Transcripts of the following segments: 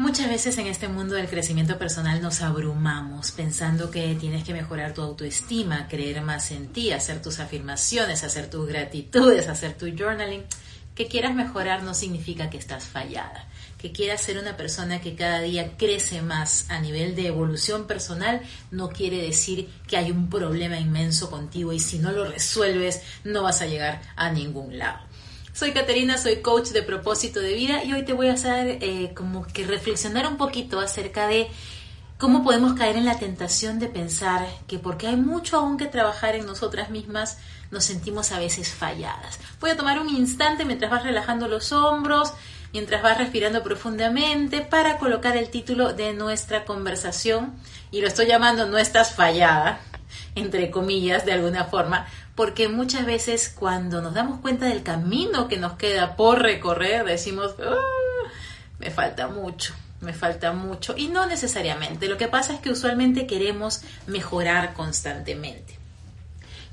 Muchas veces en este mundo del crecimiento personal nos abrumamos pensando que tienes que mejorar tu autoestima, creer más en ti, hacer tus afirmaciones, hacer tus gratitudes, hacer tu journaling. Que quieras mejorar no significa que estás fallada. Que quieras ser una persona que cada día crece más a nivel de evolución personal no quiere decir que hay un problema inmenso contigo y si no lo resuelves no vas a llegar a ningún lado. Soy Caterina, soy coach de propósito de vida y hoy te voy a hacer eh, como que reflexionar un poquito acerca de cómo podemos caer en la tentación de pensar que porque hay mucho aún que trabajar en nosotras mismas, nos sentimos a veces falladas. Voy a tomar un instante mientras vas relajando los hombros, mientras vas respirando profundamente para colocar el título de nuestra conversación y lo estoy llamando No estás fallada, entre comillas, de alguna forma, porque muchas veces cuando nos damos cuenta del camino que nos queda por recorrer, decimos, ah, me falta mucho, me falta mucho. Y no necesariamente, lo que pasa es que usualmente queremos mejorar constantemente.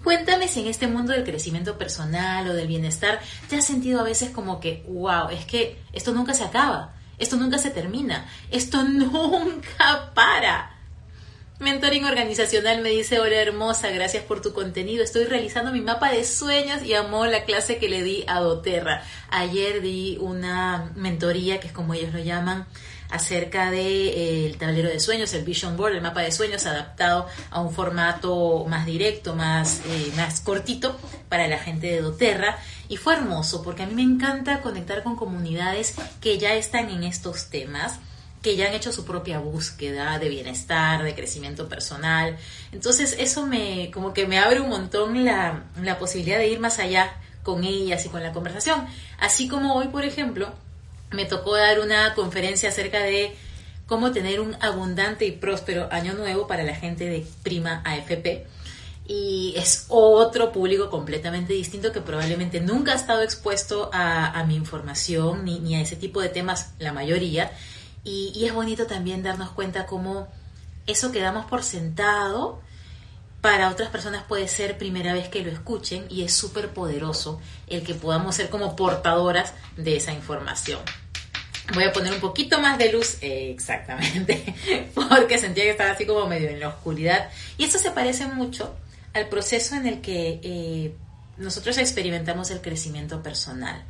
Cuéntame si en este mundo del crecimiento personal o del bienestar te has sentido a veces como que, wow, es que esto nunca se acaba, esto nunca se termina, esto nunca para. Mentoring organizacional me dice, hola hermosa, gracias por tu contenido. Estoy realizando mi mapa de sueños y amo la clase que le di a Doterra. Ayer di una mentoría, que es como ellos lo llaman, acerca del de, eh, tablero de sueños, el Vision Board, el mapa de sueños, adaptado a un formato más directo, más, eh, más cortito para la gente de Doterra. Y fue hermoso porque a mí me encanta conectar con comunidades que ya están en estos temas que ya han hecho su propia búsqueda de bienestar, de crecimiento personal. Entonces eso me como que me abre un montón la, la posibilidad de ir más allá con ellas y con la conversación. Así como hoy, por ejemplo, me tocó dar una conferencia acerca de cómo tener un abundante y próspero año nuevo para la gente de Prima AFP. Y es otro público completamente distinto que probablemente nunca ha estado expuesto a, a mi información ni, ni, a ese tipo de temas, la mayoría. Y, es bonito también darnos cuenta cómo eso que damos por sentado para otras personas puede ser primera vez que lo escuchen y es súper poderoso el que podamos ser como portadoras de esa información. Voy a poner un poquito más de luz, eh, exactamente, porque sentía que estaba así como medio en la oscuridad. Y esto se parece mucho al proceso en el que eh, nosotros experimentamos el crecimiento personal.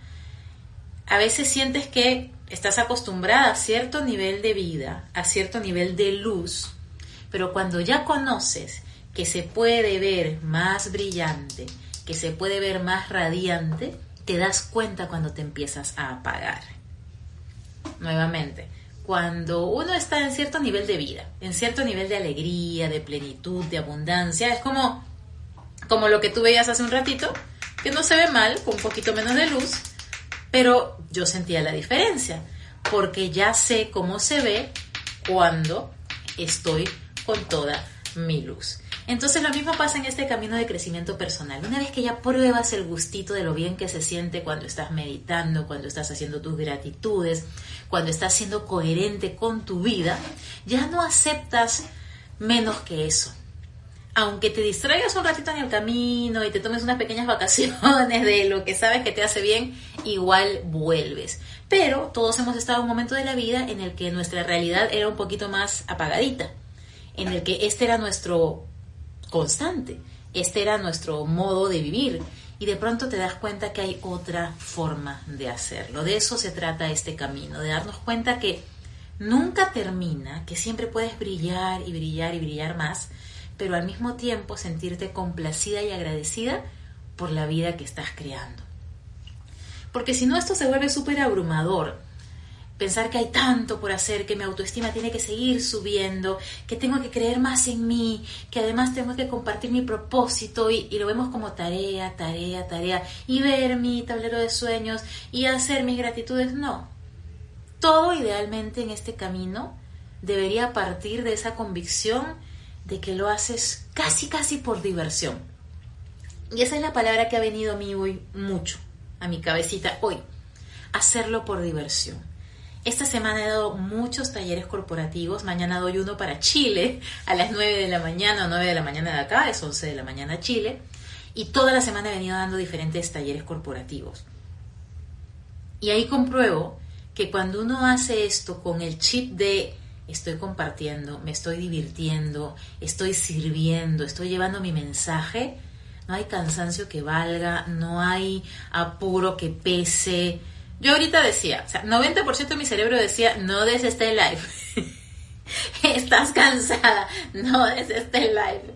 A veces sientes que estás acostumbrada a cierto nivel de vida, a cierto nivel de luz, pero cuando ya conoces que se puede ver más brillante, que se puede ver más radiante, te das cuenta cuando te empiezas a apagar. Nuevamente, cuando uno está en cierto nivel de vida, en cierto nivel de alegría, de plenitud, de abundancia, es como, como lo que tú veías hace un ratito, que no se ve mal, con un poquito menos de luz, pero yo sentía la diferencia, porque ya sé cómo se ve cuando estoy con toda mi luz. Entonces lo mismo pasa en este camino de crecimiento personal. Una vez que ya pruebas el gustito de lo bien que se siente cuando estás meditando, cuando estás haciendo tus gratitudes, cuando estás siendo coherente con tu vida, ya no aceptas menos que eso aunque te distraigas un ratito en el camino y te tomes unas pequeñas vacaciones de lo que sabes que te hace bien, igual vuelves. Pero todos hemos estado en un momento de la vida en el que nuestra realidad era un poquito más apagadita, en el que este era nuestro constante, este era nuestro modo de vivir. Y de pronto te das cuenta que hay otra forma de hacerlo. De eso se trata este camino, de darnos cuenta que nunca termina, que siempre puedes brillar y brillar y brillar más, pero al mismo tiempo sentirte complacida y agradecida por la vida que estás creando. Porque si no, esto se vuelve súper abrumador. Pensar que hay tanto por hacer, que mi autoestima tiene que seguir subiendo, que tengo que creer más en mí, que además tengo que compartir mi propósito y, y lo vemos como tarea, tarea, tarea, y ver mi tablero de sueños y hacer mis gratitudes. No. Todo idealmente en este camino debería partir de esa convicción de que lo haces casi, casi por diversión. Y esa es la palabra que ha venido a mí hoy mucho, a mi cabecita hoy, hacerlo por diversión. Esta semana he dado muchos talleres corporativos, mañana doy uno para Chile a las 9 de la mañana o 9 de la mañana de acá, es 11 de la mañana Chile, y toda la semana he venido dando diferentes talleres corporativos. Y ahí compruebo que cuando uno hace esto con el chip de estoy compartiendo, me estoy divirtiendo, estoy sirviendo, estoy llevando mi mensaje, no hay cansancio que valga, no hay apuro que pese. Yo ahorita decía, o sea, 90% de mi cerebro decía, no des este live. Estás cansada, no des este live.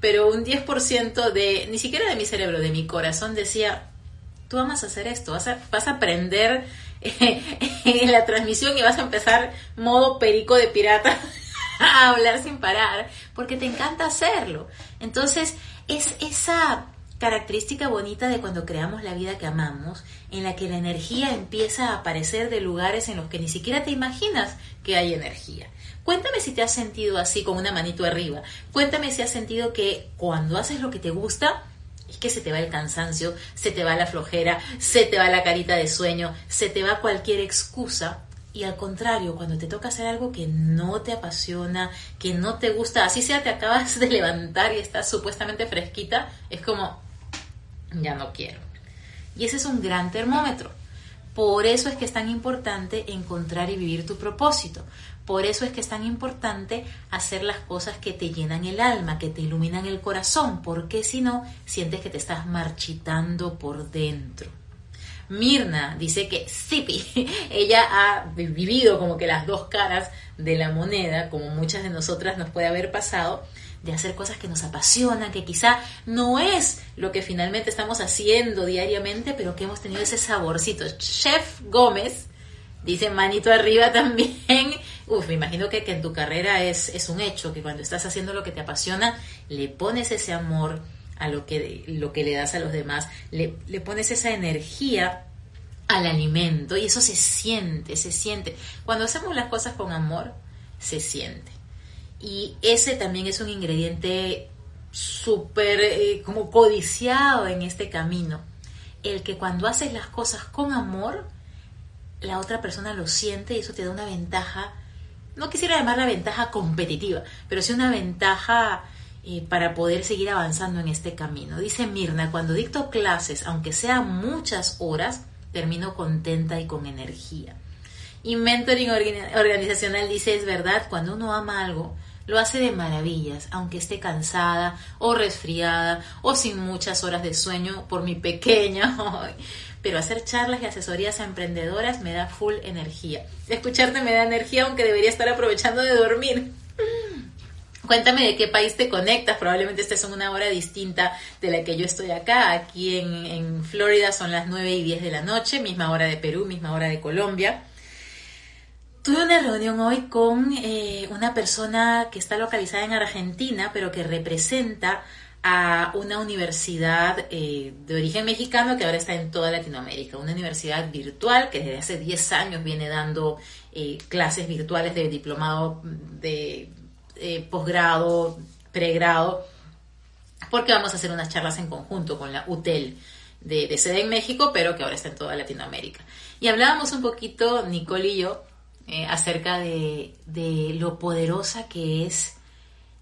Pero un 10% de, ni siquiera de mi cerebro, de mi corazón decía, tú amas hacer esto, vas a, vas a aprender en la transmisión y vas a empezar modo perico de pirata a hablar sin parar, porque te encanta hacerlo. Entonces, es esa característica bonita de cuando creamos la vida que amamos, en la que la energía empieza a aparecer de lugares en los que ni siquiera te imaginas que hay energía. Cuéntame si te has sentido así con una manito arriba. Cuéntame si has sentido que cuando haces lo que te gusta, es que se te va el cansancio, se te va la flojera, se te va la carita de sueño, se te va cualquier excusa. Y al contrario, cuando te toca hacer algo que no te apasiona, que no te gusta, así sea te acabas de levantar y estás supuestamente fresquita, es como, ya no quiero. Y ese es un gran termómetro. Por eso es que es tan importante encontrar y vivir tu propósito. Por eso es que es tan importante hacer las cosas que te llenan el alma, que te iluminan el corazón, porque si no, sientes que te estás marchitando por dentro. Mirna dice que Sipi, ella ha vivido como que las dos caras de la moneda, como muchas de nosotras nos puede haber pasado, de hacer cosas que nos apasionan, que quizá no es lo que finalmente estamos haciendo diariamente, pero que hemos tenido ese saborcito. Chef Gómez dice manito arriba también. Uf, me imagino que, que en tu carrera es, es un hecho, que cuando estás haciendo lo que te apasiona, le pones ese amor a lo que, lo que le das a los demás, le, le pones esa energía al alimento y eso se siente, se siente. Cuando hacemos las cosas con amor, se siente. Y ese también es un ingrediente súper eh, como codiciado en este camino. El que cuando haces las cosas con amor, la otra persona lo siente y eso te da una ventaja, no quisiera llamarla ventaja competitiva, pero sí una ventaja eh, para poder seguir avanzando en este camino. Dice Mirna, cuando dicto clases, aunque sean muchas horas, termino contenta y con energía. Y mentoring organizacional dice, es verdad, cuando uno ama algo, lo hace de maravillas, aunque esté cansada o resfriada o sin muchas horas de sueño por mi pequeña. Pero hacer charlas y asesorías a emprendedoras me da full energía. Escucharte me da energía aunque debería estar aprovechando de dormir. Cuéntame de qué país te conectas. Probablemente estés en una hora distinta de la que yo estoy acá. Aquí en, Florida son las 9 y 10 de la noche, misma hora de Perú, misma hora de Colombia. Tuve una reunión hoy con eh, una persona que está localizada en Argentina, pero que representa a una universidad eh, de origen mexicano que ahora está en toda Latinoamérica, una universidad virtual que desde hace 10 años viene dando eh, clases virtuales de diplomado, de posgrado, pregrado, porque vamos a hacer unas charlas en conjunto con la UTEL de, de sede en México, pero que ahora está en toda Latinoamérica. Y hablábamos un poquito, Nicole y yo, eh, acerca de, lo poderosa que es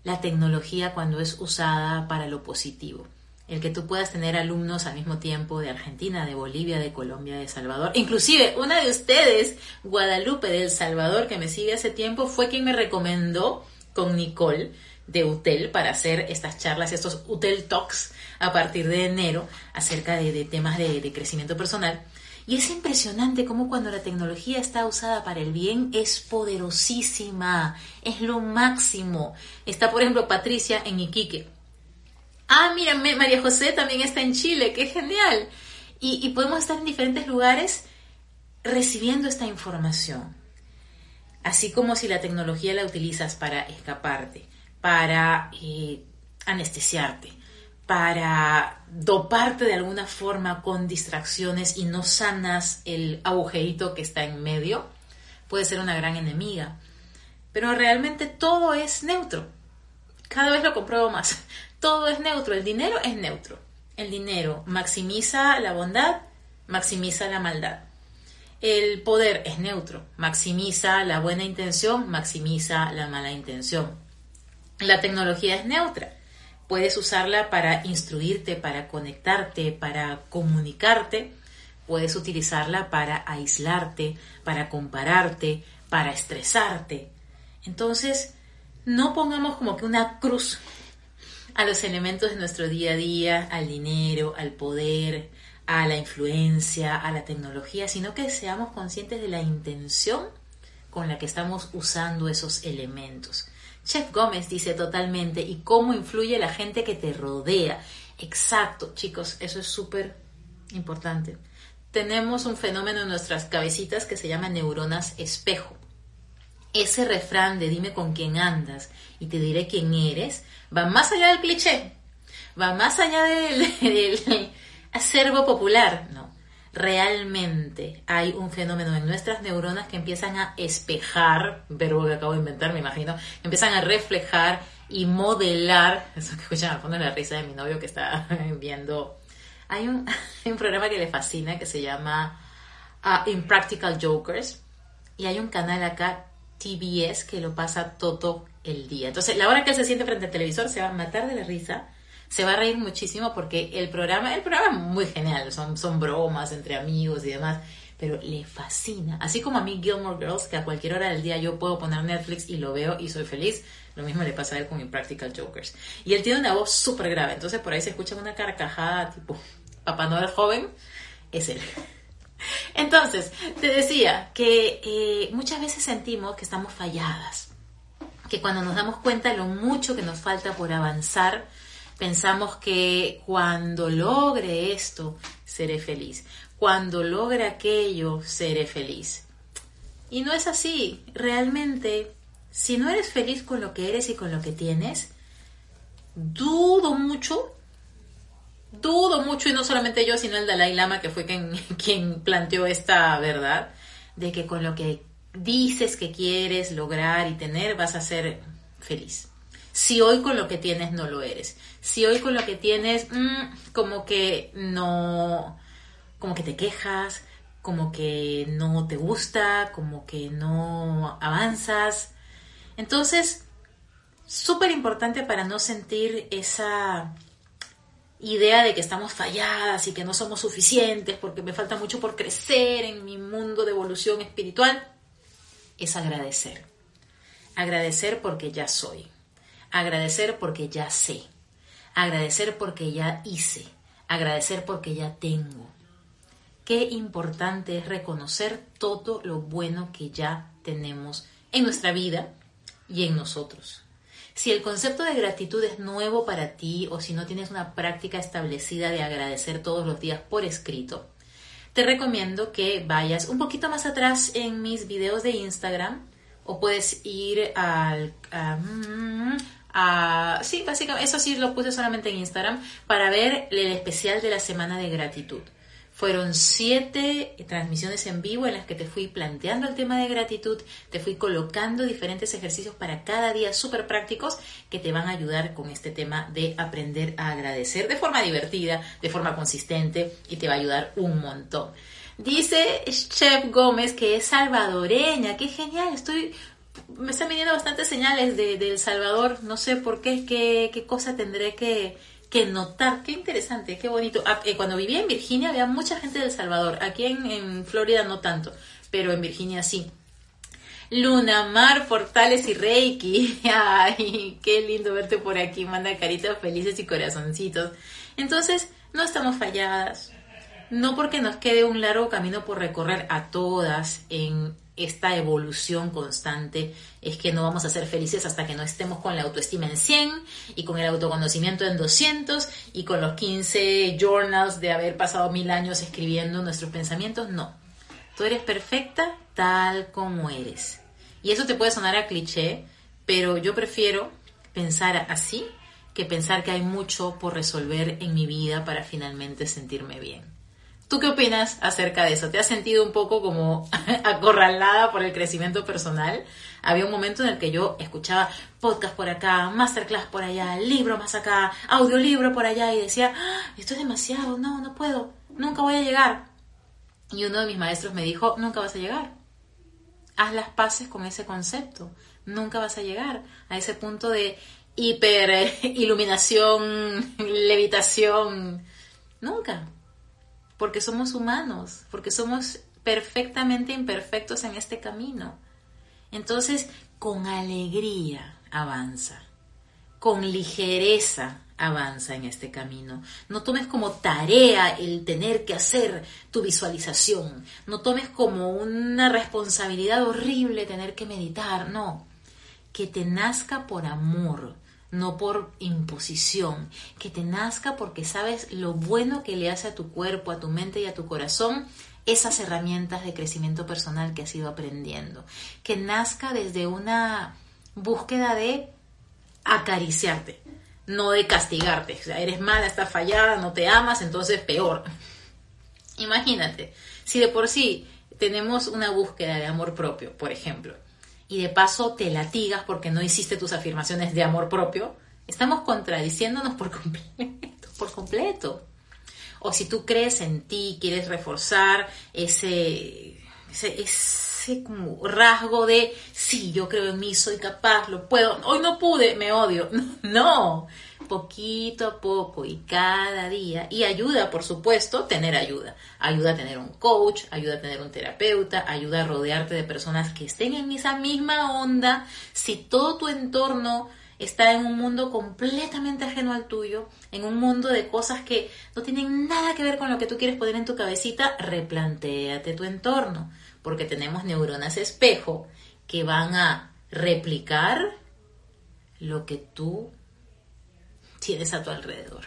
la tecnología cuando es usada para lo positivo. El que tú puedas tener alumnos al mismo tiempo de Argentina, de Bolivia, de Colombia, de Salvador. Inclusive una de ustedes, Guadalupe del Salvador, que me sigue hace tiempo, fue quien me recomendó con Nicole de UTEL para hacer estas charlas, estos UTEL Talks a partir de enero acerca de, temas de crecimiento personal. Y es impresionante cómo cuando la tecnología está usada para el bien es poderosísima, es lo máximo. Está, por ejemplo, Patricia en Iquique. Ah, mira, María José también está en Chile, qué genial. Y, podemos estar en diferentes lugares recibiendo esta información. Así como si la tecnología la utilizas para escaparte, para eh, anestesiarte, para doparte de alguna forma con distracciones y no sanas el agujerito que está en medio, puede ser una gran enemiga. Pero realmente todo es neutro. Cada vez lo compruebo más. Todo es neutro. El dinero es neutro. El dinero maximiza la bondad, maximiza la maldad. El poder es neutro. Maximiza la buena intención, maximiza la mala intención. La tecnología es neutra Puedes usarla para instruirte, para conectarte, para comunicarte, puedes utilizarla para aislarte, para compararte, para estresarte. Entonces, no pongamos como que una cruz a los elementos de nuestro día a día, al dinero, al poder, a la influencia, a la tecnología, sino que seamos conscientes de la intención con la que estamos usando esos elementos. Chef Gómez dice totalmente, ¿y cómo influye la gente que te rodea? Exacto, chicos, eso es súper importante. Tenemos un fenómeno en nuestras cabecitas que se llama neuronas espejo. Ese refrán de dime con quién andas y te diré quién eres va más allá del cliché, va más allá del, acervo popular. No, realmente hay un fenómeno en nuestras neuronas que empiezan a espejar, verbo que acabo de inventar, me imagino, empiezan a reflejar y modelar, eso que escuchan al fondo de la risa de mi novio que está viendo, hay un, un programa que le fascina que se llama uh, Impractical Jokers y hay un canal acá TBS que lo pasa todo el día. Entonces, la hora que él se siente frente al televisor se va a matar de la risa, se va a reír muchísimo porque el programa, el programa es muy genial, son, son bromas entre amigos y demás, pero le fascina. Así como a mí Gilmore Girls, que a cualquier hora del día yo puedo poner Netflix y lo veo y soy feliz, lo mismo le pasa a él con Impractical Jokers. Y él tiene una voz súper grave, entonces por ahí se escucha una carcajada tipo Papá Noel joven, es él. Entonces, te decía que eh, muchas veces sentimos que estamos falladas, que cuando nos damos cuenta de lo mucho que nos falta por avanzar, pensamos que cuando logre esto, seré feliz, cuando logre aquello, seré feliz. Y no es así, realmente, si no eres feliz con lo que eres y con lo que tienes, dudo mucho dudo mucho, y no solamente yo, sino el Dalai Lama, que fue quien, planteó esta verdad, de que con lo que dices que quieres lograr y tener vas a ser feliz. Si hoy con lo que tienes no lo eres, si hoy con lo que tienes mm, como que no, como que te quejas, como que no te gusta, como que no avanzas. Entonces, súper importante para no sentir esa idea de que estamos falladas y que no somos suficientes porque me falta mucho por crecer en mi mundo de evolución espiritual, es agradecer. Agradecer porque ya soy. Agradecer porque ya sé. Agradecer porque ya hice. Agradecer porque ya tengo. Qué importante es reconocer todo lo bueno que ya tenemos en nuestra vida y en nosotros. Si el concepto de gratitud es nuevo para ti o si no tienes una práctica establecida de agradecer todos los días por escrito, te recomiendo que vayas un poquito más atrás en mis videos de Instagram o puedes ir al... A, sí, básicamente, eso sí lo puse solamente en Instagram para ver el especial de la semana de gratitud. Fueron siete transmisiones en vivo en las que te fui planteando el tema de gratitud, te fui colocando diferentes ejercicios para cada día súper prácticos que te van a ayudar con este tema de aprender a agradecer de forma divertida, de forma consistente y te va a ayudar un montón. Dice Chef Gómez que es salvadoreña, qué genial, estoy me están viniendo bastantes señales de, El Salvador, no sé por qué, qué, cosa tendré que, que notar. Qué interesante, qué bonito. Ah, eh, cuando vivía en Virginia había mucha gente de El Salvador. Aquí en, Florida no tanto, pero en Virginia sí. Luna, Mar, Portales y Reiki. Ay, qué lindo verte por aquí. Manda caritas felices y corazoncitos. Entonces, no estamos falladas. No porque nos quede un largo camino por recorrer a todas en esta evolución constante es que no vamos a ser felices hasta que no estemos con la autoestima en 100 y con el autoconocimiento en 200 y con los 15 journals de haber pasado mil años escribiendo nuestros pensamientos. No, tú eres perfecta tal como eres. Y eso te puede sonar a cliché, pero yo prefiero pensar así que pensar que hay mucho por resolver en mi vida para finalmente sentirme bien. ¿Tú qué opinas acerca de eso? ¿Te has sentido un poco como acorralada por el crecimiento personal? Había un momento en el que yo escuchaba podcast por acá, masterclass por allá, libro más acá, audiolibro por allá y decía, ah, esto es demasiado, no, no puedo, nunca voy a llegar. Y uno de mis maestros me dijo, nunca vas a llegar. Haz las paces con ese concepto. Nunca vas a llegar a ese punto de hiper eh, iluminación, levitación. Nunca porque somos humanos, porque somos perfectamente imperfectos en este camino. Entonces, con alegría avanza, con ligereza avanza en este camino. No tomes como tarea el tener que hacer tu visualización. No tomes como una responsabilidad horrible tener que meditar. No, que te nazca por amor, no por imposición. Que te nazca porque sabes lo bueno que le hace a tu cuerpo, a tu mente y a tu corazón esas herramientas de crecimiento personal que has ido aprendiendo. Que nazca desde una búsqueda de acariciarte no de castigarte. O sea, eres mala, estás fallada, no te amas, entonces peor. Imagínate, si de por sí tenemos una búsqueda de amor propio, por ejemplo, y de paso te latigas porque no hiciste tus afirmaciones de amor propio, estamos contradiciéndonos por completo, por completo. O si tú crees en ti, quieres reforzar ese, ese, ese como rasgo de, sí, yo creo en mí, soy capaz, lo puedo, hoy no pude, me odio. No, poquito a poco y cada día. Y ayuda, por supuesto, tener ayuda. Ayuda a tener un coach, ayuda a tener un terapeuta, ayuda a rodearte de personas que estén en esa misma onda. Si todo tu entorno está en un mundo completamente ajeno al tuyo, en un mundo de cosas que no tienen nada que ver con lo que tú quieres poner en tu cabecita, replantéate tu entorno porque tenemos neuronas espejo que van a replicar lo que tú tienes a tu alrededor.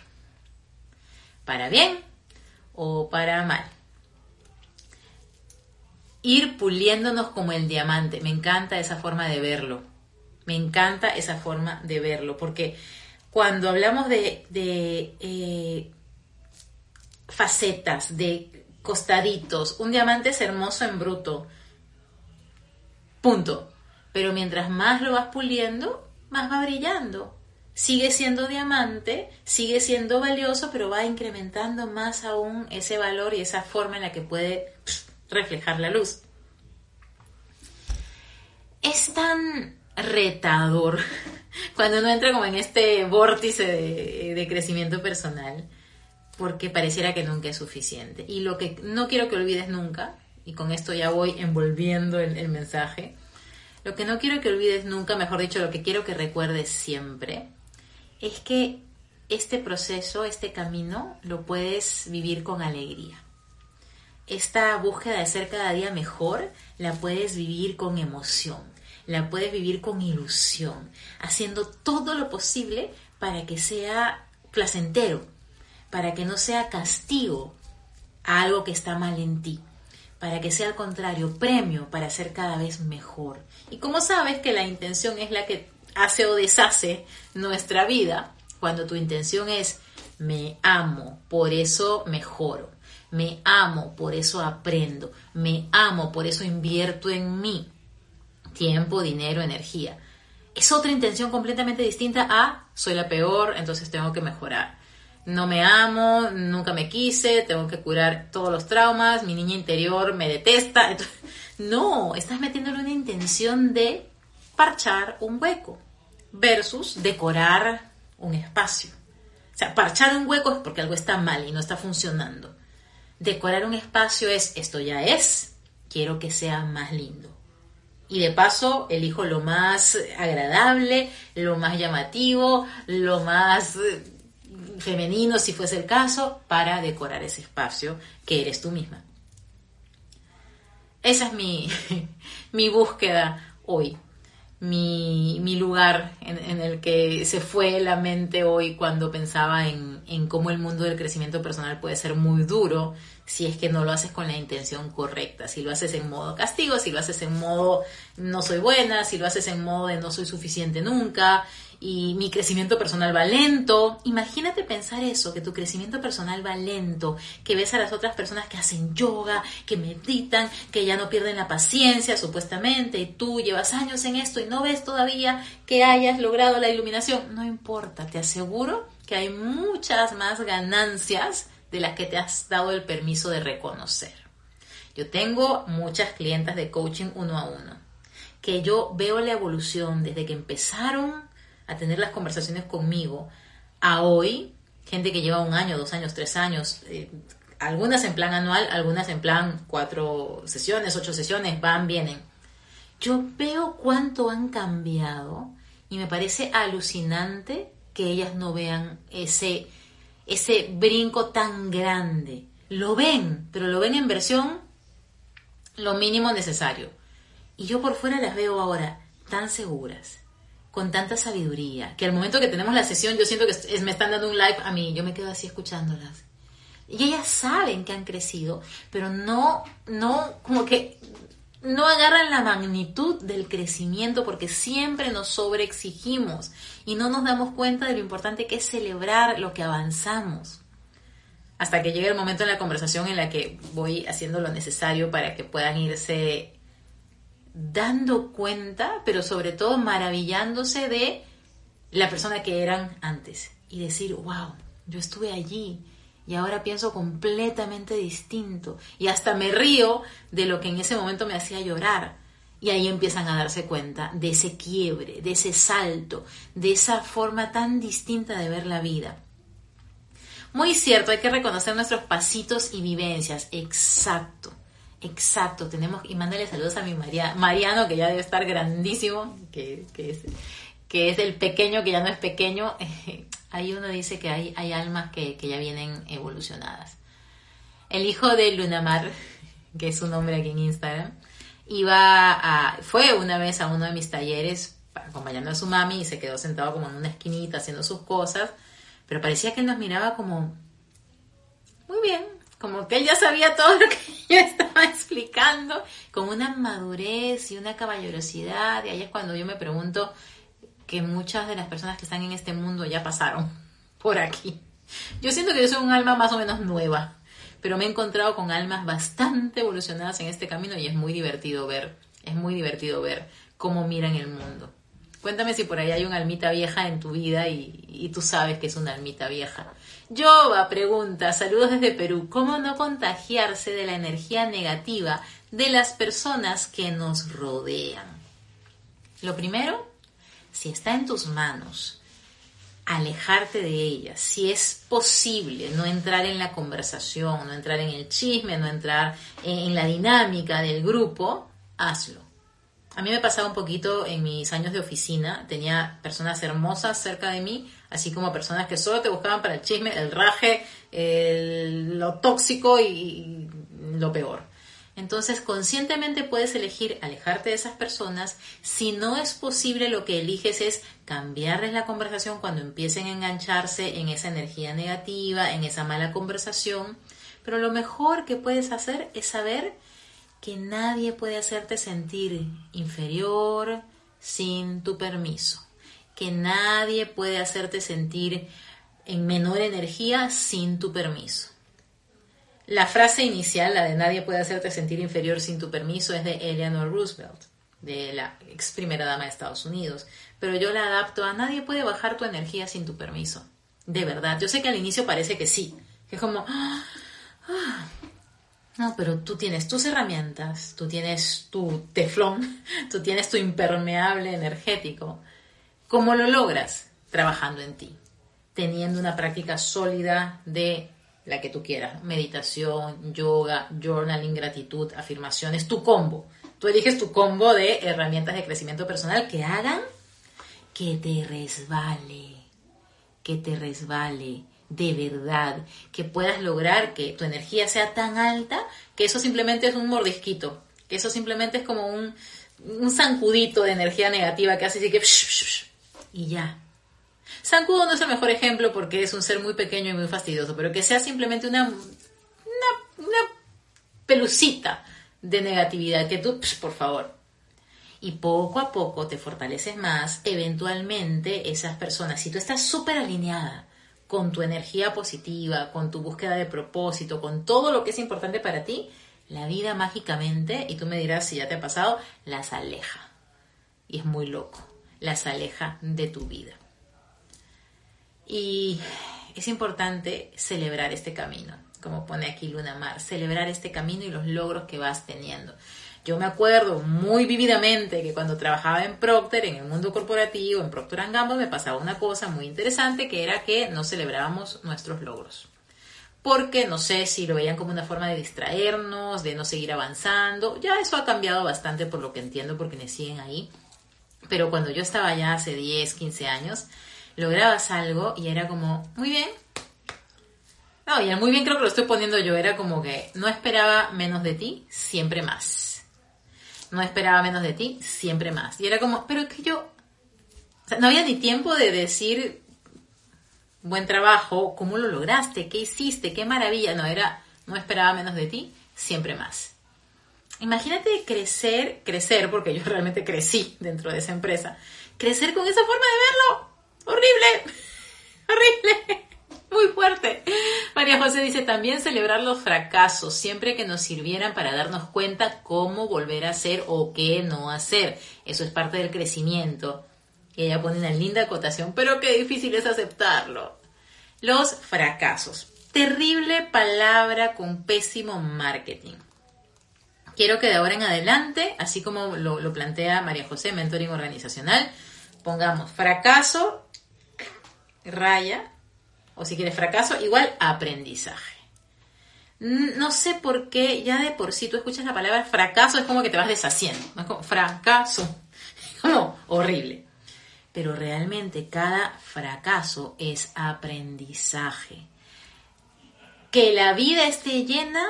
Para bien o para mal. Ir puliéndonos como el diamante. Me encanta esa forma de verlo. Me encanta esa forma de verlo. Porque cuando hablamos de, eh, facetas, de costaditos. Un diamante es hermoso en bruto. Punto. Pero mientras más lo vas puliendo, más va brillando. Sigue siendo diamante, sigue siendo valioso, pero va incrementando más aún ese valor y esa forma en la que puede reflejar la luz. Es tan retador cuando uno entra como en este vórtice de, crecimiento personal porque pareciera que nunca es suficiente. Y lo que no quiero que olvides nunca, y con esto ya voy envolviendo el, mensaje, lo que no quiero que olvides nunca, mejor dicho, lo que quiero que recuerdes siempre, es que este proceso, este camino, lo puedes vivir con alegría. Esta búsqueda de ser cada día mejor la puedes vivir con emoción, la puedes vivir con ilusión, haciendo todo lo posible para que sea placentero, para que no sea castigo a algo que está mal en ti, para que sea al contrario, premio para ser cada vez mejor. Y como sabes que la intención es la que hace o deshace nuestra vida, cuando tu intención es me amo, por eso mejoro, me amo, por eso aprendo, me amo, por eso invierto en mí, tiempo, dinero, energía. Es otra intención completamente distinta a soy la peor, entonces tengo que mejorar no me amo, nunca me quise, tengo que curar todos los traumas, mi niña interior me detesta. no, estás metiéndole una intención de parchar un hueco versus decorar un espacio. O sea, parchar un hueco es porque algo está mal y no está funcionando. Decorar un espacio es, esto ya es, quiero que sea más lindo. Y de paso, elijo lo más agradable, lo más llamativo, lo más femenino, si fuese el caso, para decorar ese espacio que eres tú misma. Esa es mi, mi búsqueda hoy, mi, mi lugar en, el que se fue la mente hoy cuando pensaba en, en cómo el mundo del crecimiento personal puede ser muy duro si es que no lo haces con la intención correcta, si lo haces en modo castigo, si lo haces en modo no soy buena, si lo haces en modo de no soy suficiente nunca, y mi crecimiento personal va lento. Imagínate pensar eso, que tu crecimiento personal va lento, que ves a las otras personas que hacen yoga, que meditan, que ya no pierden la paciencia supuestamente, y tú llevas años en esto y no ves todavía que hayas logrado la iluminación. No importa, te aseguro que hay muchas más ganancias de las que te has dado el permiso de reconocer. Yo tengo muchas clientas de coaching uno a uno, que yo veo la evolución desde que empezaron a tener las conversaciones conmigo a hoy, gente que lleva un año, dos años, tres años, eh, algunas en plan anual, algunas en plan cuatro sesiones, ocho sesiones, van, vienen. Yo veo cuánto han cambiado y me parece alucinante que ellas no vean ese, ese brinco tan grande. Lo ven, pero lo ven en versión lo mínimo necesario. Y yo por fuera las veo ahora tan seguras, con tanta sabiduría, que al momento que tenemos la sesión yo siento que me están dando un live a mí, yo me quedo así escuchándolas. Y ellas saben que han crecido, pero no, no, como que no agarran la magnitud del crecimiento porque siempre nos sobreexigimos y no nos damos cuenta de lo importante que es celebrar lo que avanzamos. Hasta que llegue el momento en la conversación en la que voy haciendo lo necesario para que puedan irse dando cuenta, pero sobre todo maravillándose de la persona que eran antes y decir, wow, yo estuve allí, y ahora pienso completamente distinto y hasta me río de lo que en ese momento me hacía llorar. Y ahí empiezan a darse cuenta de ese quiebre, de ese salto, de esa forma tan distinta de ver la vida. Muy cierto, hay que reconocer nuestros pasitos y vivencias. Exacto, exacto. Tenemos, y mándale saludos a mi María, Mariano, que ya debe estar grandísimo, que, que, es, que es el pequeño que ya no es pequeño. Ahí uno dice que hay, hay almas que, ya vienen evolucionadas. El hijo de Lunamar, que es su nombre aquí en Instagram, iba a, fue una vez a uno de mis talleres acompañando a su mami y se quedó sentado como en una esquinita haciendo sus cosas, pero parecía que nos miraba como muy bien, como que él ya sabía todo lo que yo estaba explicando, con una madurez y una caballerosidad, y ahí es cuando yo me pregunto, que muchas de las personas que están en este mundo ya pasaron por aquí. Yo siento que yo soy un alma más o menos nueva, pero me he encontrado con almas bastante evolucionadas en este camino y es muy divertido ver, es muy divertido ver cómo miran el mundo. Cuéntame si por ahí hay una almita vieja en tu vida y, tú sabes que es una almita vieja. Jova pregunta, saludos desde Perú, ¿cómo no contagiarse de la energía negativa de las personas que nos rodean? Lo primero, si está en tus manos, alejarte de ellas, si es posible no entrar en la conversación, no entrar en el chisme, no entrar en, la dinámica del grupo, hazlo. A mí me pasaba un poquito en mis años de oficina, tenía personas hermosas cerca de mí, así como personas que solo te buscaban para el chisme, el raje, lo tóxico y lo peor. Entonces, conscientemente puedes elegir alejarte de esas personas. Si no es posible, lo que eliges es cambiarles la conversación cuando empiecen a engancharse en esa energía negativa, en esa mala conversación. Pero lo mejor que puedes hacer es saber que nadie puede hacerte sentir inferior sin tu permiso. Que nadie puede hacerte sentir en menor energía sin tu permiso. La frase inicial, la de nadie puede hacerte sentir inferior sin tu permiso, es de Eleanor Roosevelt, de la ex primera dama de Estados Unidos. Pero yo la adapto a nadie puede bajar tu energía sin tu permiso. De verdad. Yo sé que al inicio parece que sí. Que es como. Ah, ah". no, pero tú tienes tus herramientas, tú tienes tu teflón, tú tienes tu impermeable energético. ¿Cómo lo logras? Trabajando en ti, teniendo una práctica sólida de la que tú quieras, meditación, yoga, journaling, gratitud, afirmaciones, tu combo. Tú eliges tu combo de herramientas de crecimiento personal que hagan que te resbale, que te resbale de verdad, que puedas lograr que tu energía sea tan alta que eso simplemente es un mordisquito, que eso simplemente es como un, un zancudito de energía negativa que hace así que y ya, Zancudo no es el mejor ejemplo porque es un ser muy pequeño y muy fastidioso, pero que sea simplemente una, una, pelucita de negatividad que tú, por favor. Y poco a poco te fortaleces más, eventualmente esas personas, si tú estás súper alineada con tu energía positiva, con tu búsqueda de propósito, con todo lo que es importante para ti, la vida mágicamente, y tú me dirás si ya te ha pasado, las aleja. Y es muy loco, las aleja de tu vida. Y es importante celebrar este camino, como pone aquí Luna Mar, celebrar este camino y los logros que vas teniendo. Yo me acuerdo muy vividamente que cuando trabajaba en Procter, en el mundo corporativo, en Procter Gamble, me pasaba una cosa muy interesante que era que no celebrábamos nuestros logros. porque no sé si lo veían como una forma de distraernos, de no seguir avanzando. Ya eso ha cambiado bastante por lo que entiendo, porque me siguen ahí. Pero cuando yo estaba allá hace 10, 15 años, lograbas algo y era como, muy bien. No, y muy bien creo que lo estoy poniendo yo, era como que no esperaba menos de ti, siempre más. No esperaba menos de ti, siempre más. Y era como, pero es que yo, o sea, no había ni tiempo de decir buen trabajo, cómo lo lograste, qué hiciste, qué maravilla. No, era, no esperaba menos de ti, siempre más. Imagínate crecer, crecer, porque yo realmente crecí dentro de esa empresa, crecer con esa forma de verlo. Horrible, horrible, muy fuerte. María José dice, también celebrar los fracasos, siempre que nos sirvieran para darnos cuenta cómo volver a hacer o qué no hacer. Eso es parte del crecimiento. Y ella pone una linda acotación, pero qué difícil es aceptarlo. Los fracasos. Terrible palabra con pésimo marketing. Quiero que de ahora en adelante, así como lo, plantea María José, Mentoring Organizacional, pongamos fracaso, raya, o si quieres fracaso, igual aprendizaje. No sé por qué, ya de por sí tú escuchas la palabra fracaso, es como que te vas deshaciendo. Fracaso. como horrible pero realmente cada fracaso es aprendizaje. Que la vida esté llena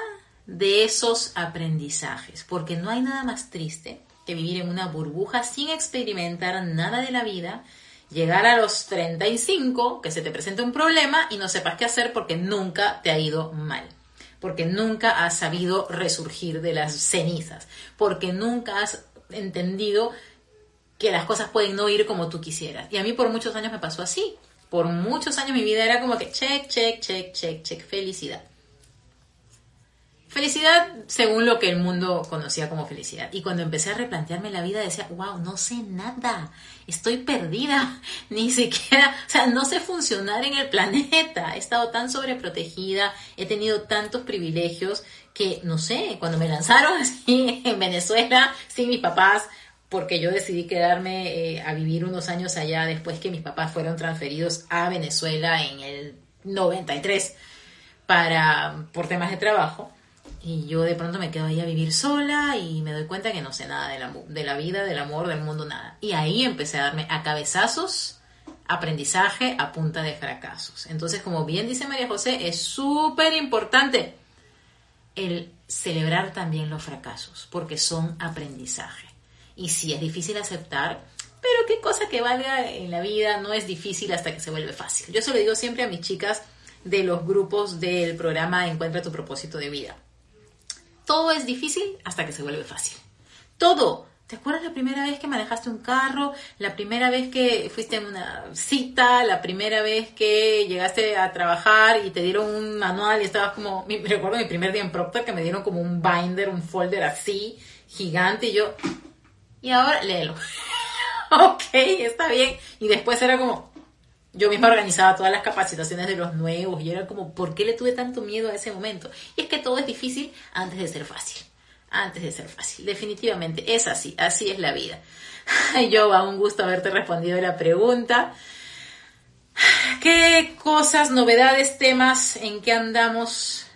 de esos aprendizajes, porque no hay nada más triste que vivir en una burbuja sin experimentar nada de la vida, llegar a los 35, que se te presente un problema y no sepas qué hacer porque nunca te ha ido mal, porque nunca has sabido resurgir de las cenizas, porque nunca has entendido que las cosas pueden no ir como tú quisieras. Y a mí por muchos años me pasó así. Por muchos años mi vida era como que check, check, check, check, check, felicidad. Felicidad según lo que el mundo conocía como felicidad. Y cuando empecé a replantearme la vida decía, wow, no sé nada, estoy perdida, ni siquiera, o sea, no sé funcionar en el planeta. He estado tan sobreprotegida, he tenido tantos privilegios que, no sé, cuando me lanzaron así en Venezuela, sin mis papás, porque yo decidí quedarme eh, a vivir unos años allá después que mis papás fueron transferidos a Venezuela en el 93 para, por temas de trabajo. Y yo de pronto me quedo ahí a vivir sola y me doy cuenta que no sé nada de la, de la vida, del amor, del mundo, nada. Y ahí empecé a darme a cabezazos aprendizaje a punta de fracasos. Entonces, como bien dice María José, es súper importante el celebrar también los fracasos, porque son aprendizaje. Y sí, es difícil aceptar, pero qué cosa que valga en la vida no es difícil hasta que se vuelve fácil. Yo se lo digo siempre a mis chicas de los grupos del programa Encuentra tu propósito de vida. Todo es difícil hasta que se vuelve fácil. Todo. ¿Te acuerdas la primera vez que manejaste un carro? La primera vez que fuiste en una cita, la primera vez que llegaste a trabajar y te dieron un manual y estabas como, me recuerdo mi primer día en Procter que me dieron como un binder, un folder así, gigante y yo, y ahora léelo. ok, está bien. Y después era como, yo misma organizaba todas las capacitaciones de los nuevos y era como, ¿por qué le tuve tanto miedo a ese momento? Y es que todo es difícil antes de ser fácil. Antes de ser fácil. Definitivamente es así. Así es la vida. Yo, a un gusto haberte respondido la pregunta. ¿Qué cosas, novedades, temas en qué andamos?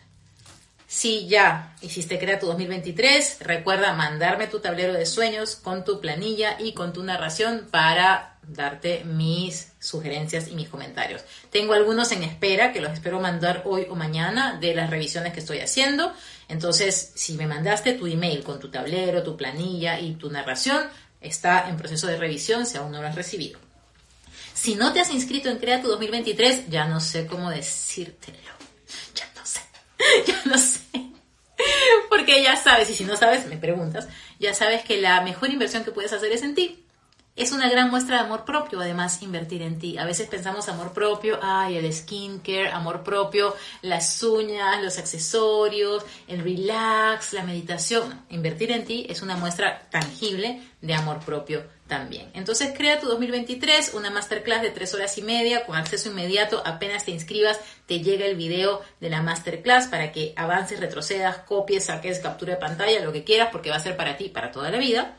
Si ya hiciste Crea tu 2023, recuerda mandarme tu tablero de sueños con tu planilla y con tu narración para darte mis sugerencias y mis comentarios. Tengo algunos en espera que los espero mandar hoy o mañana de las revisiones que estoy haciendo. Entonces, si me mandaste tu email con tu tablero, tu planilla y tu narración, está en proceso de revisión si aún no lo has recibido. Si no te has inscrito en Crea tu 2023, ya no sé cómo decírtelo. Ya no sé. Ya no sé. Porque ya sabes, y si no sabes, me preguntas, ya sabes que la mejor inversión que puedes hacer es en ti. Es una gran muestra de amor propio, además, invertir en ti. A veces pensamos amor propio, ay, el skincare, amor propio, las uñas, los accesorios, el relax, la meditación. invertir en ti es una muestra tangible de amor propio también. Entonces, crea tu 2023, una masterclass de tres horas y media con acceso inmediato. Apenas te inscribas, te llega el video de la masterclass para que avances, retrocedas, copies, saques captura de pantalla, lo que quieras, porque va a ser para ti, para toda la vida.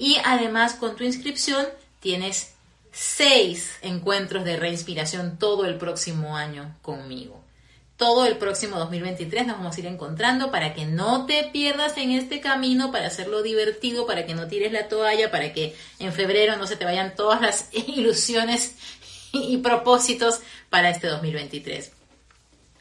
Y además con tu inscripción tienes seis encuentros de reinspiración todo el próximo año conmigo. todo el próximo 2023 nos vamos a ir encontrando para que no te pierdas en este camino, para hacerlo divertido, para que no tires la toalla, para que en febrero no se te vayan todas las ilusiones y propósitos para este 2023.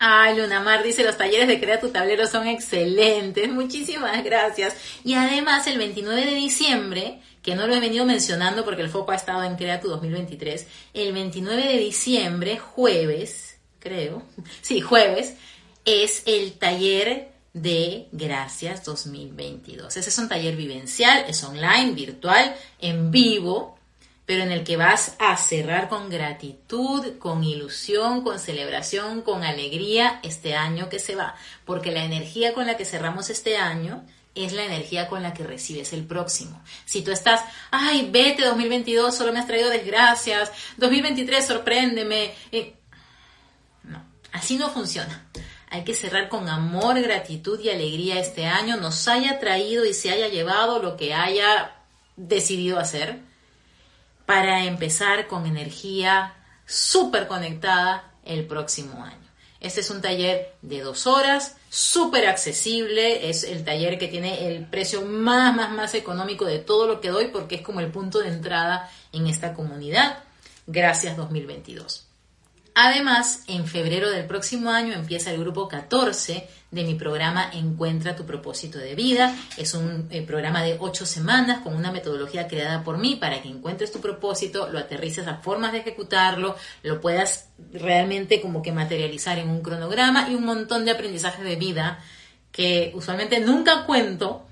Ay, Luna Mar dice, los talleres de Crea tu Tablero son excelentes. Muchísimas gracias. Y además, el 29 de diciembre, que no lo he venido mencionando porque el foco ha estado en Crea tu 2023, el 29 de diciembre, jueves, creo, sí, jueves, es el taller de Gracias 2022. Ese es un taller vivencial, es online, virtual, en vivo, pero en el que vas a cerrar con gratitud, con ilusión, con celebración, con alegría este año que se va, porque la energía con la que cerramos este año es la energía con la que recibes el próximo. Si tú estás, ay, vete 2022, solo me has traído desgracias, 2023, sorpréndeme, eh, Así no funciona. Hay que cerrar con amor, gratitud y alegría este año, nos haya traído y se haya llevado lo que haya decidido hacer, para empezar con energía súper conectada el próximo año. Este es un taller de dos horas, súper accesible, es el taller que tiene el precio más, más, más económico de todo lo que doy porque es como el punto de entrada en esta comunidad. Gracias 2022. Además, en febrero del próximo año empieza el grupo 14 de mi programa Encuentra tu propósito de vida. Es un eh, programa de ocho semanas con una metodología creada por mí para que encuentres tu propósito, lo aterrices a formas de ejecutarlo, lo puedas realmente como que materializar en un cronograma y un montón de aprendizajes de vida que usualmente nunca cuento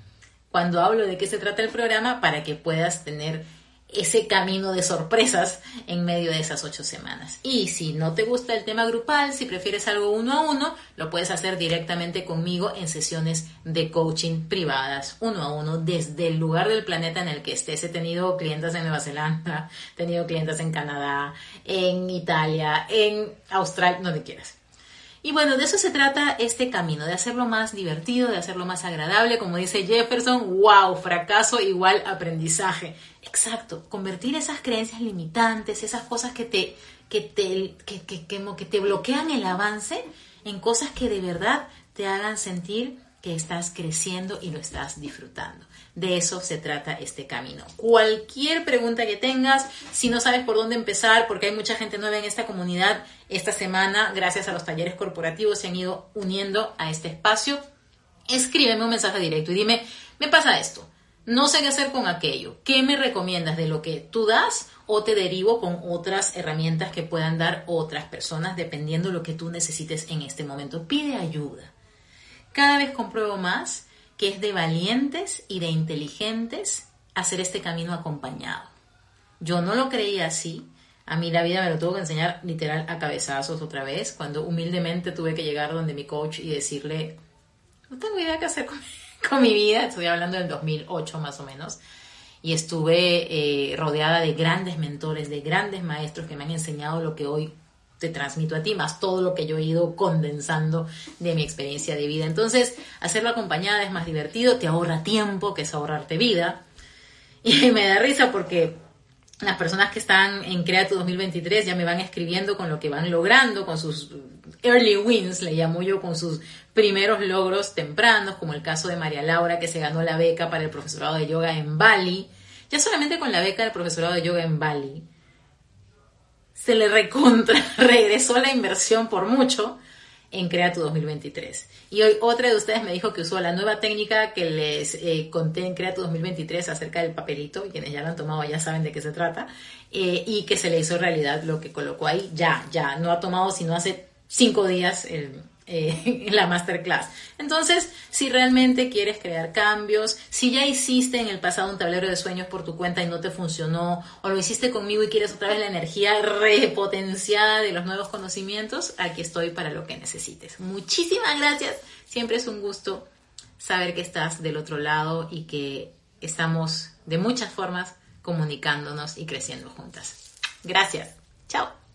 cuando hablo de qué se trata el programa para que puedas tener ese camino de sorpresas en medio de esas ocho semanas. Y si no te gusta el tema grupal, si prefieres algo uno a uno, lo puedes hacer directamente conmigo en sesiones de coaching privadas, uno a uno, desde el lugar del planeta en el que estés. He tenido clientes en Nueva Zelanda, he tenido clientes en Canadá, en Italia, en Australia, donde quieras. Y bueno, de eso se trata este camino, de hacerlo más divertido, de hacerlo más agradable. Como dice Jefferson, wow, fracaso igual aprendizaje. Exacto, convertir esas creencias limitantes, esas cosas que te, que te, que, que, que te bloquean el avance en cosas que de verdad te hagan sentir estás creciendo y lo estás disfrutando. De eso se trata este camino. Cualquier pregunta que tengas, si no sabes por dónde empezar, porque hay mucha gente nueva en esta comunidad, esta semana, gracias a los talleres corporativos, se han ido uniendo a este espacio, escríbeme un mensaje directo y dime, me pasa esto no sé qué hacer con aquello. ¿Qué me recomiendas de lo que tú das o te derivo con otras herramientas que puedan dar otras personas dependiendo de lo que tú necesites en este momento? Pide ayuda. Cada vez compruebo más que es de valientes y de inteligentes hacer este camino acompañado. Yo no lo creía así. A mí la vida me lo tuvo que enseñar literal a cabezazos otra vez, cuando humildemente tuve que llegar donde mi coach y decirle, no tengo idea qué hacer con con mi vida, estoy hablando del 2008 más o menos, y estuve eh, rodeada de grandes mentores, de grandes maestros que me han enseñado lo que hoy te transmito a ti, más todo lo que yo he ido condensando de mi experiencia de vida. Entonces, hacerlo acompañada es más divertido, te ahorra tiempo, que es ahorrarte vida. Y me da risa porque las personas que están en Crea 2023 ya me van escribiendo con lo que van logrando, con sus early wins, le llamo yo, con sus primeros logros tempranos, como el caso de María Laura, que se ganó la beca para el profesorado de yoga en Bali. Ya solamente con la beca del profesorado de yoga en Bali, se le recontra, regresó la inversión por mucho en Crea 2023. Y hoy otra de ustedes me dijo que usó la nueva técnica que les eh, conté en Crea 2023 acerca del papelito, y quienes ya lo han tomado ya saben de qué se trata, eh, y que se le hizo realidad lo que colocó ahí. Ya, ya, no ha tomado sino hace cinco días el, eh, la masterclass. Entonces, si realmente quieres crear cambios, si ya hiciste en el pasado un tablero de sueños por tu cuenta y no te funcionó, o lo hiciste conmigo y quieres otra vez la energía repotenciada de los nuevos conocimientos, aquí estoy para lo que necesites. Muchísimas gracias. Siempre es un gusto saber que estás del otro lado y que estamos de muchas formas comunicándonos y creciendo juntas. Gracias. Chao.